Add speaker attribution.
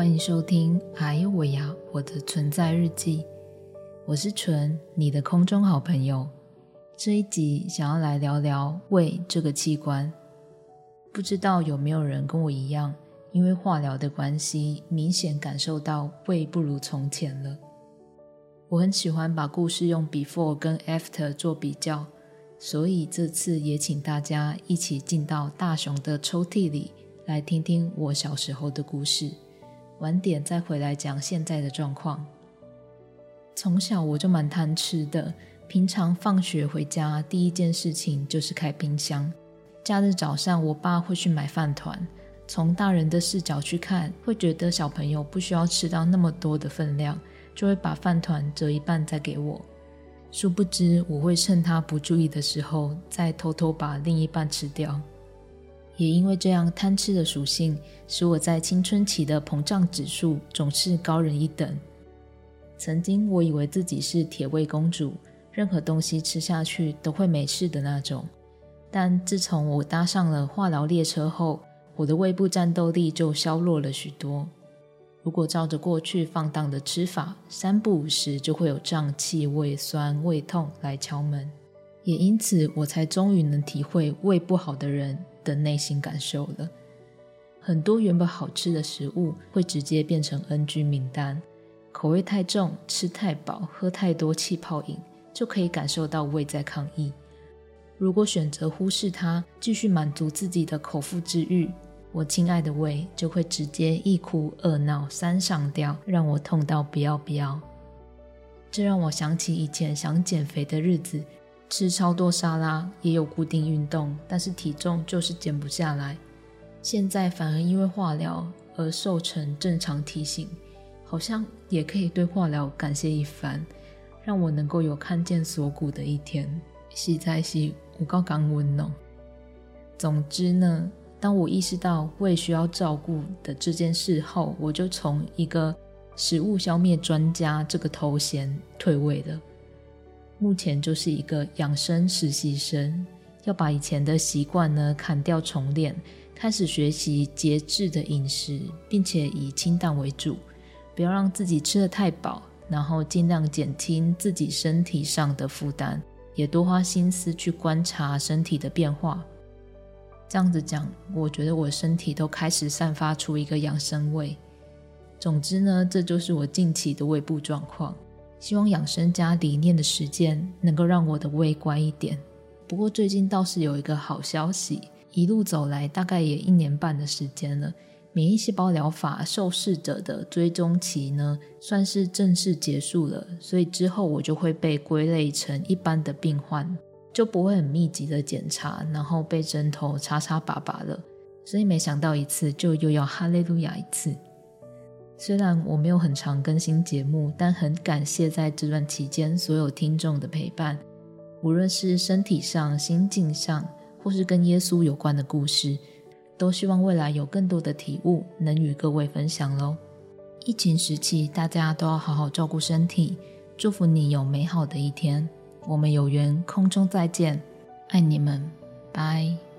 Speaker 1: 欢迎收听《哎呦我呀我的存在日记》，我是纯，你的空中好朋友。这一集想要来聊聊胃这个器官，不知道有没有人跟我一样，因为化疗的关系，明显感受到胃不如从前了。我很喜欢把故事用 before 跟 after 做比较，所以这次也请大家一起进到大雄的抽屉里。来听听我小时候的故事，晚点再回来讲现在的状况。从小我就蛮贪吃的，平常放学回家第一件事情就是开冰箱。假日早上，我爸会去买饭团。从大人的视角去看，会觉得小朋友不需要吃到那么多的分量，就会把饭团折一半再给我。殊不知，我会趁他不注意的时候，再偷偷把另一半吃掉。也因为这样贪吃的属性，使我在青春期的膨胀指数总是高人一等。曾经我以为自己是铁胃公主，任何东西吃下去都会没事的那种。但自从我搭上了化疗列车后，我的胃部战斗力就消弱了许多。如果照着过去放荡的吃法，三不五时就会有胀气、胃酸、胃痛来敲门。也因此，我才终于能体会胃不好的人。的内心感受了很多原本好吃的食物会直接变成 NG 名单，口味太重、吃太饱、喝太多气泡饮，就可以感受到胃在抗议。如果选择忽视它，继续满足自己的口腹之欲，我亲爱的胃就会直接一哭二闹三上吊，让我痛到不要不要。这让我想起以前想减肥的日子。吃超多沙拉，也有固定运动，但是体重就是减不下来。现在反而因为化疗而瘦成正常体型，好像也可以对化疗感谢一番，让我能够有看见锁骨的一天。实在是我刚刚温哦。总之呢，当我意识到胃需要照顾的这件事后，我就从一个食物消灭专家这个头衔退位了。目前就是一个养生实习生，要把以前的习惯呢砍掉重练，开始学习节制的饮食，并且以清淡为主，不要让自己吃的太饱，然后尽量减轻自己身体上的负担，也多花心思去观察身体的变化。这样子讲，我觉得我身体都开始散发出一个养生味。总之呢，这就是我近期的胃部状况。希望养生加理念的实践能够让我的胃乖一点。不过最近倒是有一个好消息，一路走来大概也一年半的时间了，免疫细胞疗法受试者的追踪期呢，算是正式结束了。所以之后我就会被归类成一般的病患，就不会很密集的检查，然后被针头插插拔拔了。所以没想到一次就又要哈利路亚一次。虽然我没有很常更新节目，但很感谢在这段期间所有听众的陪伴。无论是身体上、心境上，或是跟耶稣有关的故事，都希望未来有更多的体悟能与各位分享喽。疫情时期，大家都要好好照顾身体，祝福你有美好的一天。我们有缘空中再见，爱你们，拜。